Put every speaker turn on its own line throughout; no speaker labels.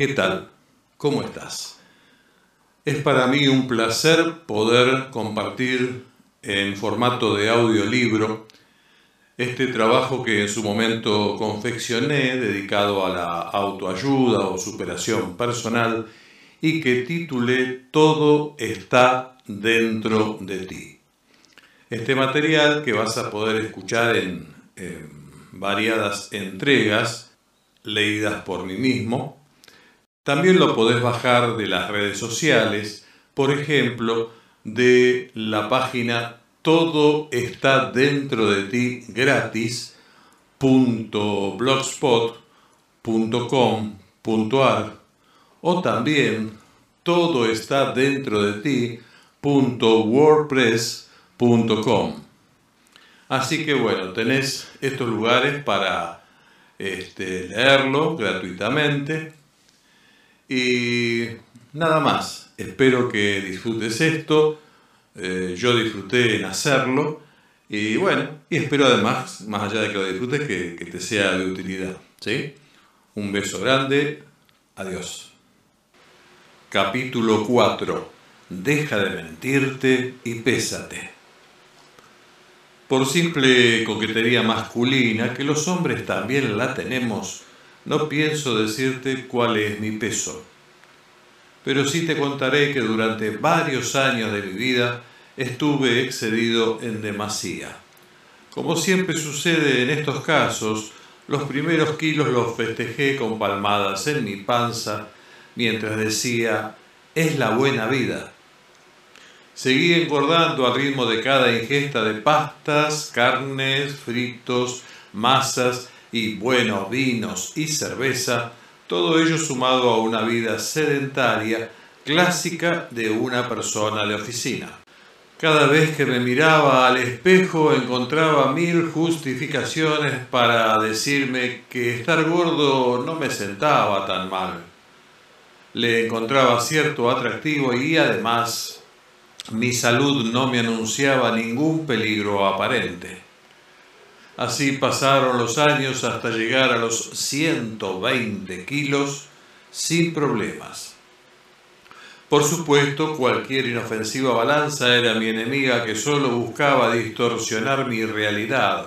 ¿qué tal? ¿Cómo estás? Es para mí un placer poder compartir en formato de audiolibro este trabajo que en su momento confeccioné dedicado a la autoayuda o superación personal y que titulé Todo está dentro de ti. Este material que vas a poder escuchar en, variadas entregas leídas por mí mismo. También lo podés bajar de las redes sociales, por ejemplo, de la página todo está dentro de ti gratis.blogspot.com.ar o también todo está dentro de ti.wordpress.com. Así que bueno, tenés estos lugares para este, leerlo gratuitamente. Y nada más, espero que disfrutes esto. Eh, yo disfruté en hacerlo. Y bueno, y espero además, más allá de que lo disfrutes, que, te sea de utilidad. ¿sí? Un beso grande. Adiós. Capítulo 4. Deja de mentirte y pésate por simple coquetería masculina, que los hombres también la tenemos, no pienso decirte cuál es mi peso. Pero sí te contaré que durante varios años de mi vida estuve excedido en demasía. Como siempre sucede en estos casos, los primeros kilos los festejé con palmadas en mi panza mientras decía, es la buena vida. Seguí engordando al ritmo de cada ingesta de pastas, carnes, fritos, masas y buenos vinos y cerveza, todo ello sumado a una vida sedentaria clásica de una persona de oficina. Cada vez que me miraba al espejo encontraba mil justificaciones para decirme que estar gordo no me sentaba tan mal. Le encontraba cierto atractivo y además mi salud no me anunciaba ningún peligro aparente. Así pasaron los años hasta llegar a los 120 kilos sin problemas. Por supuesto, cualquier inofensiva balanza era mi enemiga que solo buscaba distorsionar mi realidad.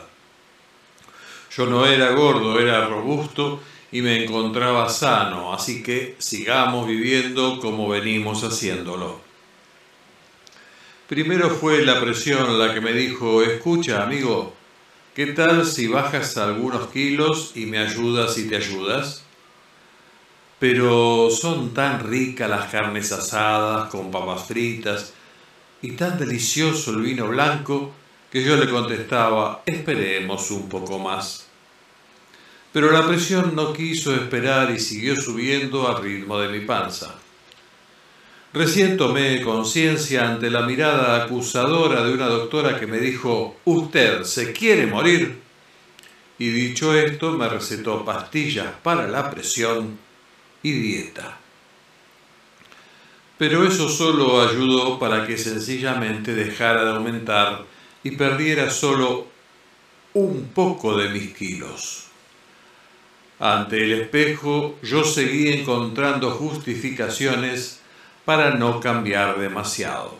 Yo no era gordo, era robusto y me encontraba sano, así que sigamos viviendo como venimos haciéndolo. Primero fue la presión la que me dijo, escucha amigo, ¿qué tal si bajas algunos kilos y me ayudas y te ayudas? Pero son tan ricas las carnes asadas con papas fritas y tan delicioso el vino blanco que yo le contestaba, esperemos un poco más. Pero la presión no quiso esperar y siguió subiendo al ritmo de mi panza. Recién tomé conciencia ante la mirada acusadora de una doctora que me dijo, ¿usted se quiere morir? Y dicho esto, me recetó pastillas para la presión y dieta. Pero eso solo ayudó para que sencillamente dejara de aumentar y perdiera solo un poco de mis kilos. Ante el espejo yo seguí encontrando justificaciones para no cambiar demasiado.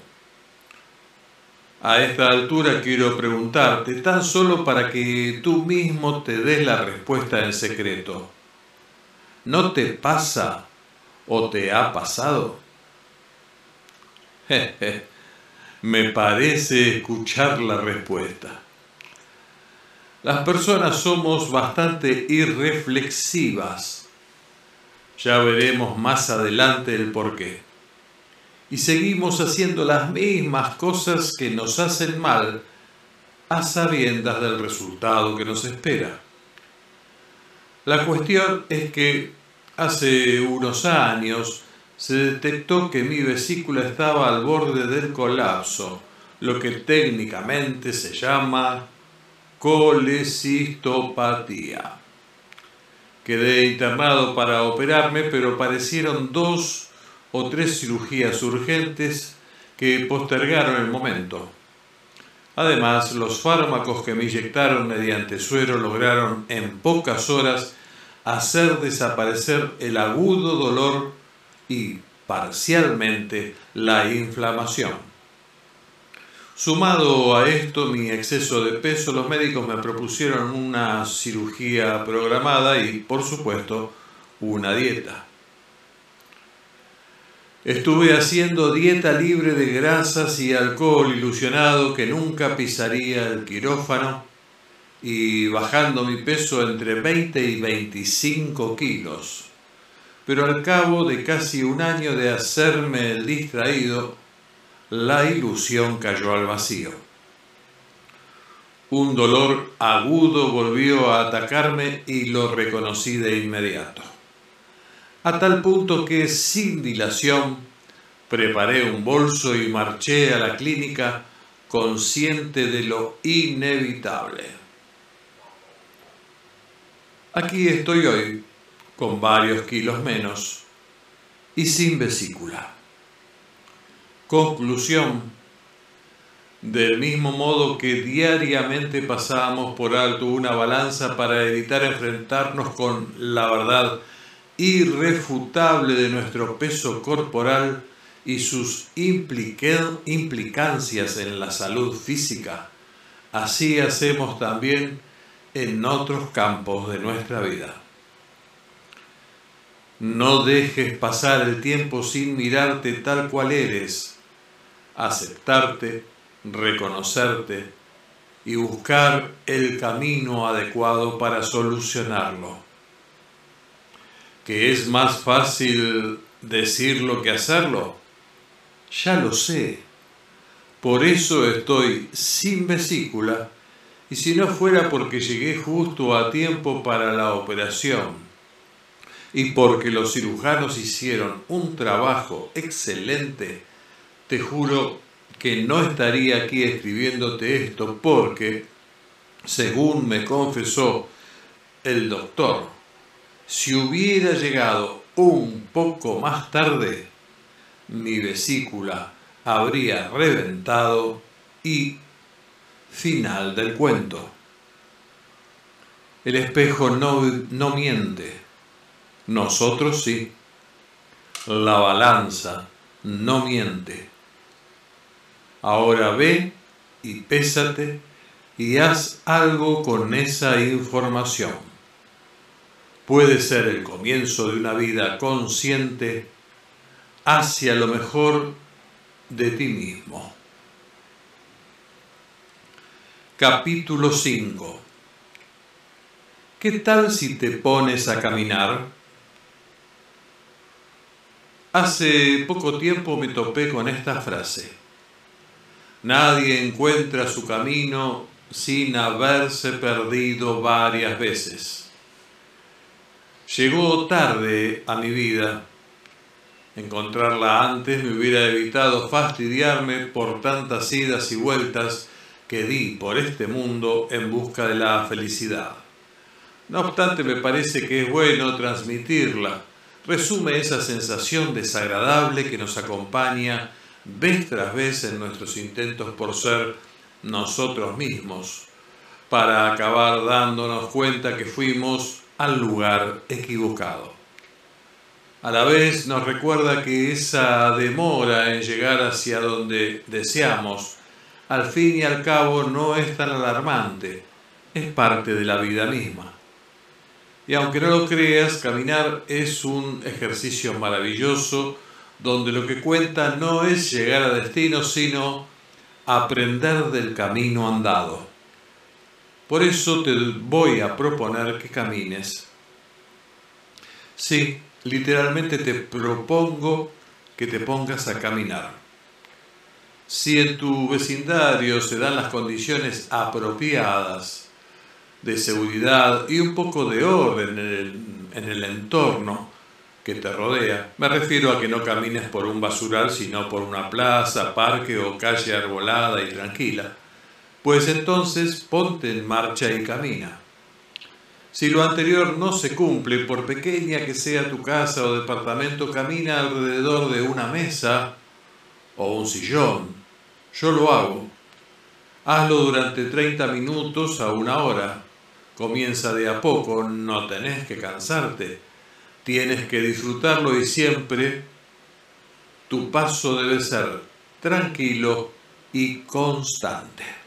A esta altura quiero preguntarte, tan solo para que tú mismo te des la respuesta en secreto. ¿No te pasa o te ha pasado? Me parece escuchar la respuesta. Las personas somos bastante irreflexivas. Ya veremos más adelante el porqué y seguimos haciendo las mismas cosas que nos hacen mal a sabiendas del resultado que nos espera. La cuestión es que hace unos años se detectó que mi vesícula estaba al borde del colapso, lo que técnicamente se llama colecistopatía. Quedé internado para operarme, pero parecieron dos o tres cirugías urgentes que postergaron el momento. Además, los fármacos que me inyectaron mediante suero lograron en pocas horas hacer desaparecer el agudo dolor y parcialmente la inflamación. Sumado a esto mi exceso de peso, los médicos me propusieron una cirugía programada y, por supuesto, una dieta. Estuve haciendo dieta libre de grasas y alcohol ilusionado que nunca pisaría el quirófano y bajando mi peso entre 20 y 25 kilos. Pero al cabo de casi un año de hacerme el distraído, la ilusión cayó al vacío. Un dolor agudo volvió a atacarme y lo reconocí de inmediato a tal punto que sin dilación preparé un bolso y marché a la clínica consciente de lo inevitable. Aquí estoy hoy, con varios kilos menos y sin vesícula. Conclusión. Del mismo modo que diariamente pasamos por alto una balanza para evitar enfrentarnos con la verdad irrefutable de nuestro peso corporal y sus implicancias en la salud física, así hacemos también en otros campos de nuestra vida. No dejes pasar el tiempo sin mirarte tal cual eres, aceptarte, reconocerte y buscar el camino adecuado para solucionarlo que es más fácil decirlo que hacerlo? Ya lo sé. Por eso estoy sin vesícula y si no fuera porque llegué justo a tiempo para la operación y porque los cirujanos hicieron un trabajo excelente, te juro que no estaría aquí escribiéndote esto porque, según me confesó el doctor, si hubiera llegado un poco más tarde, mi vesícula habría reventado y final del cuento. El espejo no, no miente, nosotros sí. La balanza no miente. Ahora ve y pésate y haz algo con esa información puede ser el comienzo de una vida consciente hacia lo mejor de ti mismo. Capítulo 5 ¿Qué tal si te pones a caminar? Hace poco tiempo me topé con esta frase. Nadie encuentra su camino sin haberse perdido varias veces. Llegó tarde a mi vida. Encontrarla antes me hubiera evitado fastidiarme por tantas idas y vueltas que di por este mundo en busca de la felicidad. No obstante, me parece que es bueno transmitirla. Resume esa sensación desagradable que nos acompaña vez tras vez en nuestros intentos por ser nosotros mismos, para acabar dándonos cuenta que fuimos al lugar equivocado. A la vez nos recuerda que esa demora en llegar hacia donde deseamos, al fin y al cabo no es tan alarmante, es parte de la vida misma. Y aunque no lo creas, caminar es un ejercicio maravilloso donde lo que cuenta no es llegar a destino, sino aprender del camino andado. Por eso te voy a proponer que camines. Sí, literalmente te propongo que te pongas a caminar. Si en tu vecindario se dan las condiciones apropiadas de seguridad y un poco de orden en el, en el entorno que te rodea, me refiero a que no camines por un basural, sino por una plaza, parque o calle arbolada y tranquila pues entonces ponte en marcha y camina. Si lo anterior no se cumple, por pequeña que sea tu casa o departamento, camina alrededor de una mesa o un sillón. Yo lo hago. Hazlo durante 30 minutos a una hora. comienza de a poco, no tenés que cansarte, tienes que disfrutarlo y siempre tu paso debe ser tranquilo y constante.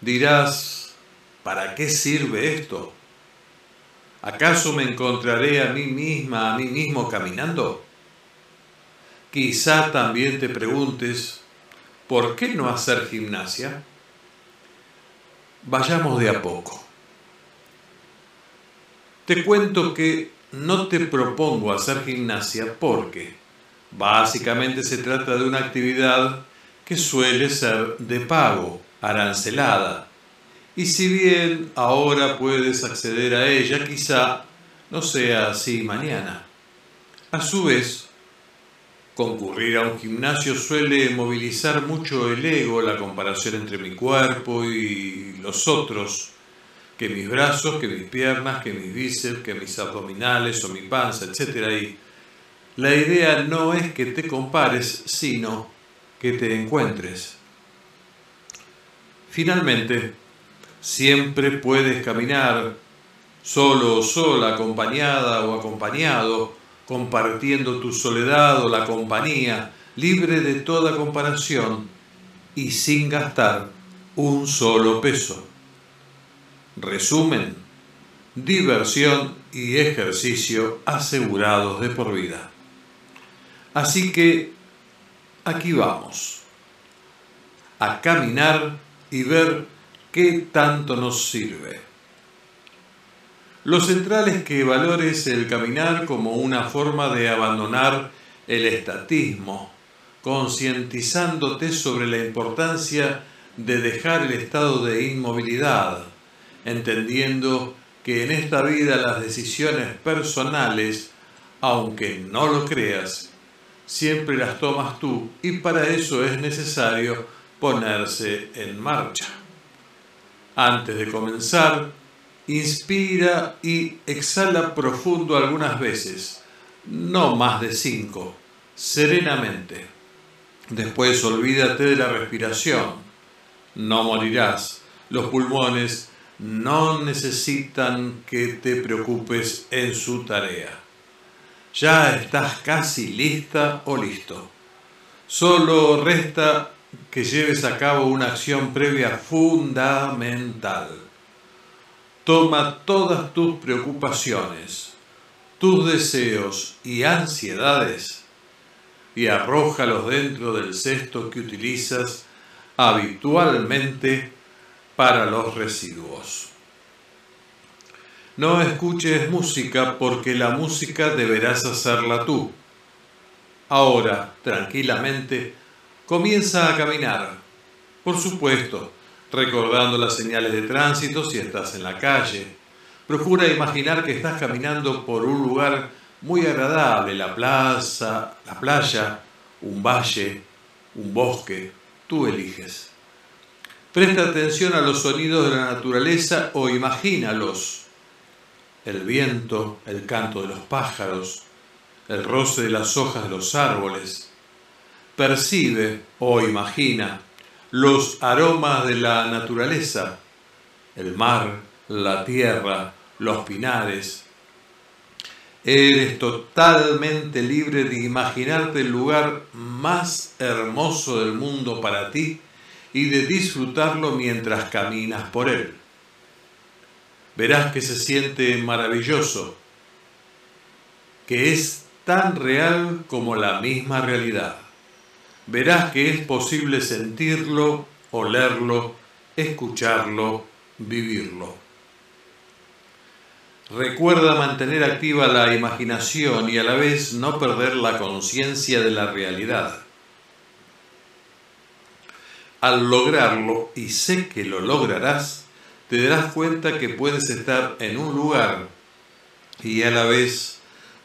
Dirás, ¿para qué sirve esto? ¿Acaso me encontraré a mí misma, a mí mismo caminando? Quizá también te preguntes, ¿por qué no hacer gimnasia? Vayamos de a poco. Te cuento que no te propongo hacer gimnasia porque básicamente se trata de una actividad que suele ser de pago, arancelada. Y si bien ahora puedes acceder a ella, quizá no sea así mañana. A su vez, concurrir a un gimnasio suele movilizar mucho el ego, la comparación entre mi cuerpo y los otros, que mis brazos, que mis piernas, que mis bíceps, que mis abdominales o mi panza, etc. Y la idea no es que te compares, sino que te encuentres. Finalmente, siempre puedes caminar solo o sola, acompañada o acompañado, compartiendo tu soledad o la compañía, libre de toda comparación y sin gastar un solo peso. Resumen, diversión y ejercicio asegurados de por vida. Así que aquí vamos, a caminar y ver qué tanto nos sirve. Lo central es que valores el caminar como una forma de abandonar el estatismo, concientizándote sobre la importancia de dejar el estado de inmovilidad, entendiendo que en esta vida las decisiones personales, aunque no lo creas, siempre las tomas tú y para eso es necesario ponerse en marcha. Antes de comenzar, inspira y exhala profundo algunas veces, no más de cinco, serenamente. Después olvídate de la respiración, no morirás. Los pulmones no necesitan que te preocupes en su tarea ya estás casi lista o listo. Solo resta que lleves a cabo una acción previa fundamental. Toma todas tus preocupaciones, tus deseos y ansiedades y arrójalos dentro del cesto que utilizas habitualmente para los residuos. No escuches música porque la música deberás hacerla tú. Ahora, tranquilamente, comienza a caminar. Por supuesto, recordando las señales de tránsito si estás en la calle. Procura imaginar que estás caminando por un lugar muy agradable, la plaza, la playa, un valle, un bosque, tú eliges. Presta atención a los sonidos de la naturaleza o imagínalos el viento, el canto de los pájaros, el roce de las hojas de los árboles. Percibe o imagina los aromas de la naturaleza, el mar, la tierra, los pinares. Eres totalmente libre de imaginarte el lugar más hermoso del mundo para ti y de disfrutarlo mientras caminas por él verás que se siente maravilloso, que es tan real como la misma realidad. Verás que es posible sentirlo, olerlo, escucharlo, vivirlo. Recuerda mantener activa la imaginación y a la vez no perder la conciencia de la realidad. Al lograrlo, y sé que lo lograrás, te darás cuenta que puedes estar en un lugar y a la vez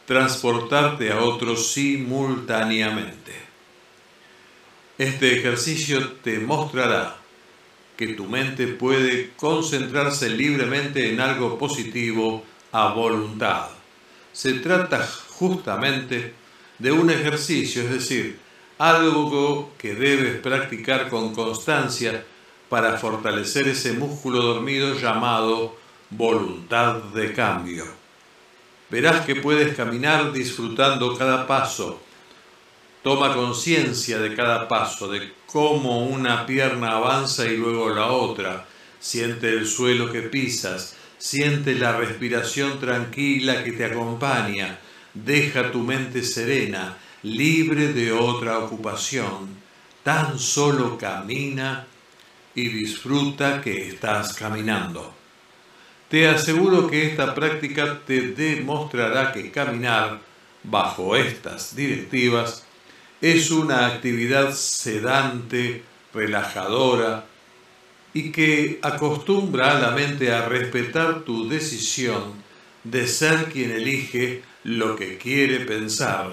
transportarte a otro simultáneamente. Este ejercicio te mostrará que tu mente puede concentrarse libremente en algo positivo a voluntad. Se trata justamente de un ejercicio, es decir, algo que debes practicar con constancia para fortalecer ese músculo dormido llamado voluntad de cambio. Verás que puedes caminar disfrutando cada paso. Toma conciencia de cada paso, de cómo una pierna avanza y luego la otra. Siente el suelo que pisas, siente la respiración tranquila que te acompaña. Deja tu mente serena, libre de otra ocupación. Tan solo camina y disfruta que estás caminando. Te aseguro que esta práctica te demostrará que caminar bajo estas directivas es una actividad sedante, relajadora y que acostumbra a la mente a respetar tu decisión de ser quien elige lo que quiere pensar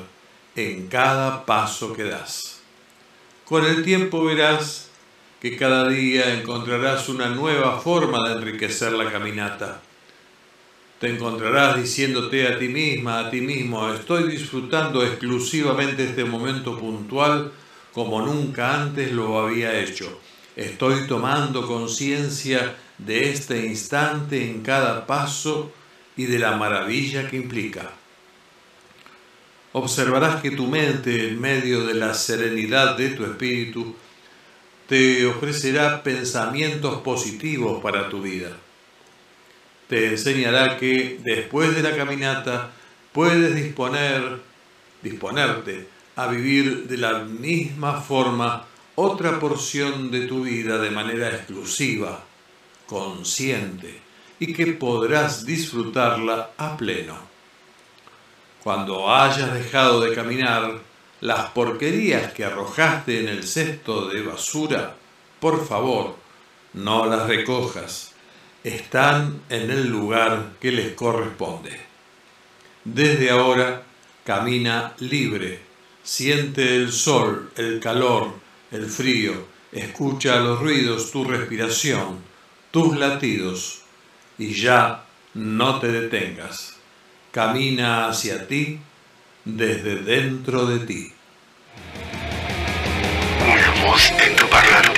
en cada paso que das. Con el tiempo verás que cada día encontrarás una nueva forma de enriquecer la caminata. Te encontrarás diciéndote a ti misma, a ti mismo, estoy disfrutando exclusivamente este momento puntual como nunca antes lo había hecho. Estoy tomando conciencia de este instante en cada paso y de la maravilla que implica. Observarás que tu mente, en medio de la serenidad de tu espíritu, te ofrecerá pensamientos positivos para tu vida. Te enseñará que después de la caminata puedes disponer, disponerte a vivir de la misma forma otra porción de tu vida de manera exclusiva, consciente, y que podrás disfrutarla a pleno. Cuando hayas dejado de caminar, las porquerías que arrojaste en el cesto de basura, por favor, no las recojas. Están en el lugar que les corresponde. Desde ahora, camina libre. Siente el sol, el calor, el frío. Escucha los ruidos, tu respiración, tus latidos. Y ya no te detengas. Camina hacia ti desde dentro de ti.
Una voz en tu parlante.